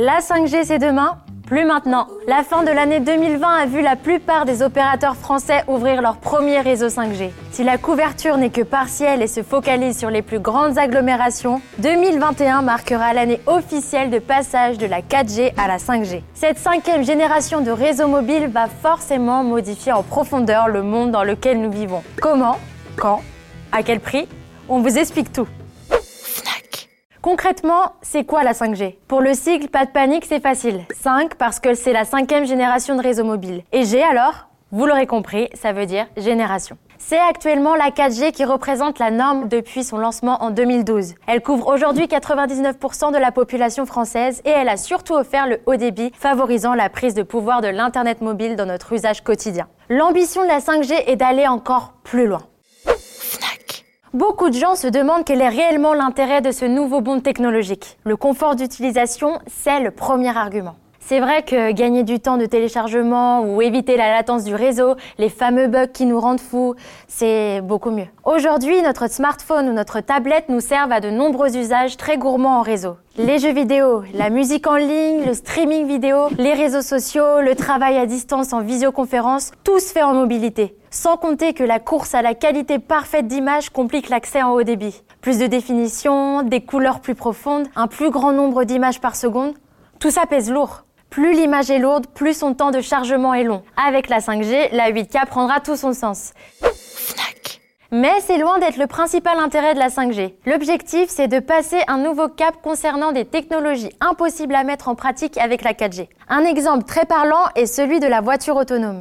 La 5G, c'est demain plus maintenant. La fin de l'année 2020 a vu la plupart des opérateurs français ouvrir leur premier réseau 5G. Si la couverture n'est que partielle et se focalise sur les plus grandes agglomérations, 2021 marquera l'année officielle de passage de la 4G à la 5G. Cette cinquième génération de réseaux mobiles va forcément modifier en profondeur le monde dans lequel nous vivons. Comment? Quand? À quel prix? On vous explique tout. Concrètement, c'est quoi la 5G Pour le sigle, pas de panique, c'est facile. 5 parce que c'est la cinquième génération de réseau mobile. Et G alors? Vous l'aurez compris, ça veut dire génération. C'est actuellement la 4G qui représente la norme depuis son lancement en 2012. Elle couvre aujourd'hui 99% de la population française et elle a surtout offert le haut débit, favorisant la prise de pouvoir de l'Internet mobile dans notre usage quotidien. L'ambition de la 5G est d'aller encore plus loin. Beaucoup de gens se demandent quel est réellement l'intérêt de ce nouveau bond technologique. Le confort d'utilisation, c'est le premier argument. C'est vrai que gagner du temps de téléchargement ou éviter la latence du réseau, les fameux bugs qui nous rendent fous, c'est beaucoup mieux. Aujourd'hui, notre smartphone ou notre tablette nous servent à de nombreux usages très gourmands en réseau. Les jeux vidéo, la musique en ligne, le streaming vidéo, les réseaux sociaux, le travail à distance en visioconférence, tout se fait en mobilité. Sans compter que la course à la qualité parfaite d'image complique l'accès en haut débit. Plus de définition, des couleurs plus profondes, un plus grand nombre d'images par seconde, tout ça pèse lourd. Plus l'image est lourde, plus son temps de chargement est long. Avec la 5G, la 8K prendra tout son sens. Mais c'est loin d'être le principal intérêt de la 5G. L'objectif, c'est de passer un nouveau cap concernant des technologies impossibles à mettre en pratique avec la 4G. Un exemple très parlant est celui de la voiture autonome.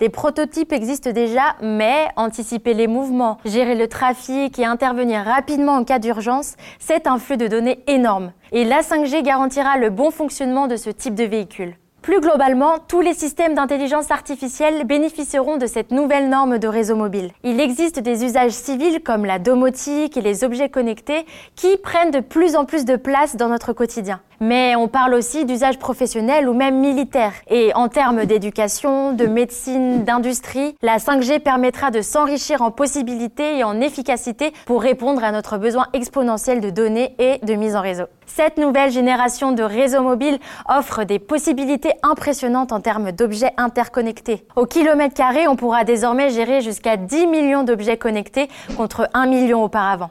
Des prototypes existent déjà, mais anticiper les mouvements, gérer le trafic et intervenir rapidement en cas d'urgence, c'est un flux de données énorme. Et la 5G garantira le bon fonctionnement de ce type de véhicule. Plus globalement, tous les systèmes d'intelligence artificielle bénéficieront de cette nouvelle norme de réseau mobile. Il existe des usages civils comme la domotique et les objets connectés qui prennent de plus en plus de place dans notre quotidien. Mais on parle aussi d'usages professionnels ou même militaires. Et en termes d'éducation, de médecine, d'industrie, la 5G permettra de s'enrichir en possibilités et en efficacité pour répondre à notre besoin exponentiel de données et de mise en réseau. Cette nouvelle génération de réseaux mobiles offre des possibilités impressionnantes en termes d'objets interconnectés. Au kilomètre carré, on pourra désormais gérer jusqu'à 10 millions d'objets connectés contre 1 million auparavant.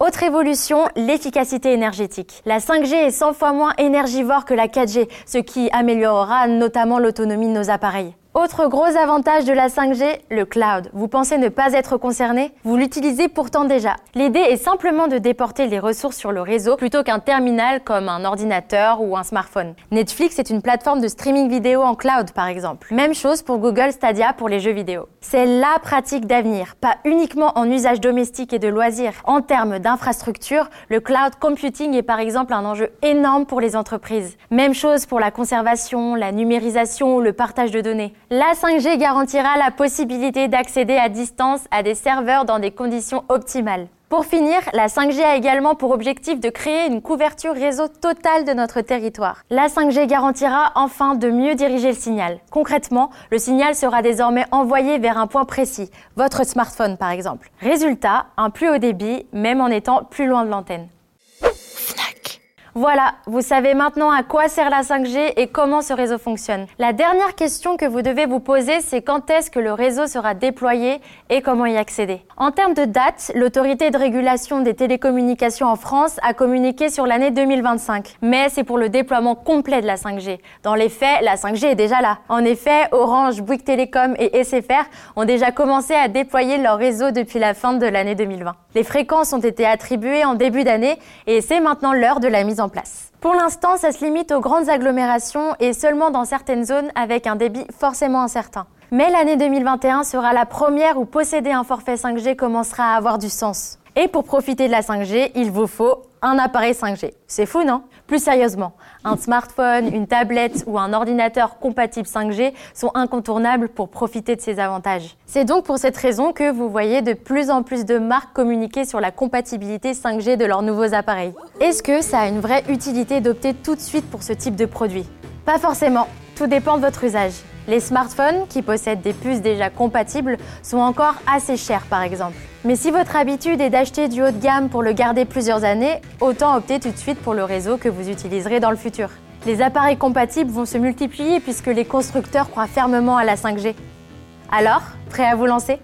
Autre évolution, l'efficacité énergétique. La 5G est 100 fois moins énergivore que la 4G, ce qui améliorera notamment l'autonomie de nos appareils. Autre gros avantage de la 5G, le cloud. Vous pensez ne pas être concerné? Vous l'utilisez pourtant déjà. L'idée est simplement de déporter les ressources sur le réseau plutôt qu'un terminal comme un ordinateur ou un smartphone. Netflix est une plateforme de streaming vidéo en cloud par exemple. Même chose pour Google Stadia pour les jeux vidéo. C'est la pratique d'avenir, pas uniquement en usage domestique et de loisirs. En termes d'infrastructure, le cloud computing est par exemple un enjeu énorme pour les entreprises. Même chose pour la conservation, la numérisation ou le partage de données. La 5G garantira la possibilité d'accéder à distance à des serveurs dans des conditions optimales. Pour finir, la 5G a également pour objectif de créer une couverture réseau totale de notre territoire. La 5G garantira enfin de mieux diriger le signal. Concrètement, le signal sera désormais envoyé vers un point précis, votre smartphone par exemple. Résultat, un plus haut débit, même en étant plus loin de l'antenne. Voilà, vous savez maintenant à quoi sert la 5G et comment ce réseau fonctionne. La dernière question que vous devez vous poser, c'est quand est-ce que le réseau sera déployé et comment y accéder. En termes de date, l'autorité de régulation des télécommunications en France a communiqué sur l'année 2025. Mais c'est pour le déploiement complet de la 5G. Dans les faits, la 5G est déjà là. En effet, Orange, Bouygues Télécom et SFR ont déjà commencé à déployer leur réseau depuis la fin de l'année 2020. Les fréquences ont été attribuées en début d'année et c'est maintenant l'heure de la mise Pour l'instant, ça se limite aux grandes agglomérations et seulement dans certaines zones avec un débit forcément incertain. Mais l'année 2021 sera la première où posséder un forfait 5G commencera à avoir du sens. Et pour profiter de la 5G, il vous faut un appareil 5G. C'est fou, non? Plus sérieusement, un smartphone, une tablette ou un ordinateur compatible 5G sont incontournables pour profiter de ces avantages. C'est donc pour cette raison que vous voyez de plus en plus de marques communiquer sur la compatibilité 5G de leurs nouveaux appareils. Est-ce que ça a une vraie utilité d'opter tout de suite pour ce type de produit? Pas forcément, tout dépend de votre usage. Les smartphones, qui possèdent des puces déjà compatibles, sont encore assez chers par exemple. Mais si votre habitude est d'acheter du haut de gamme pour le garder plusieurs années, autant opter tout de suite pour le réseau que vous utiliserez dans le futur. Les appareils compatibles vont se multiplier puisque les constructeurs croient fermement à la 5G. Alors, prêt à vous lancer?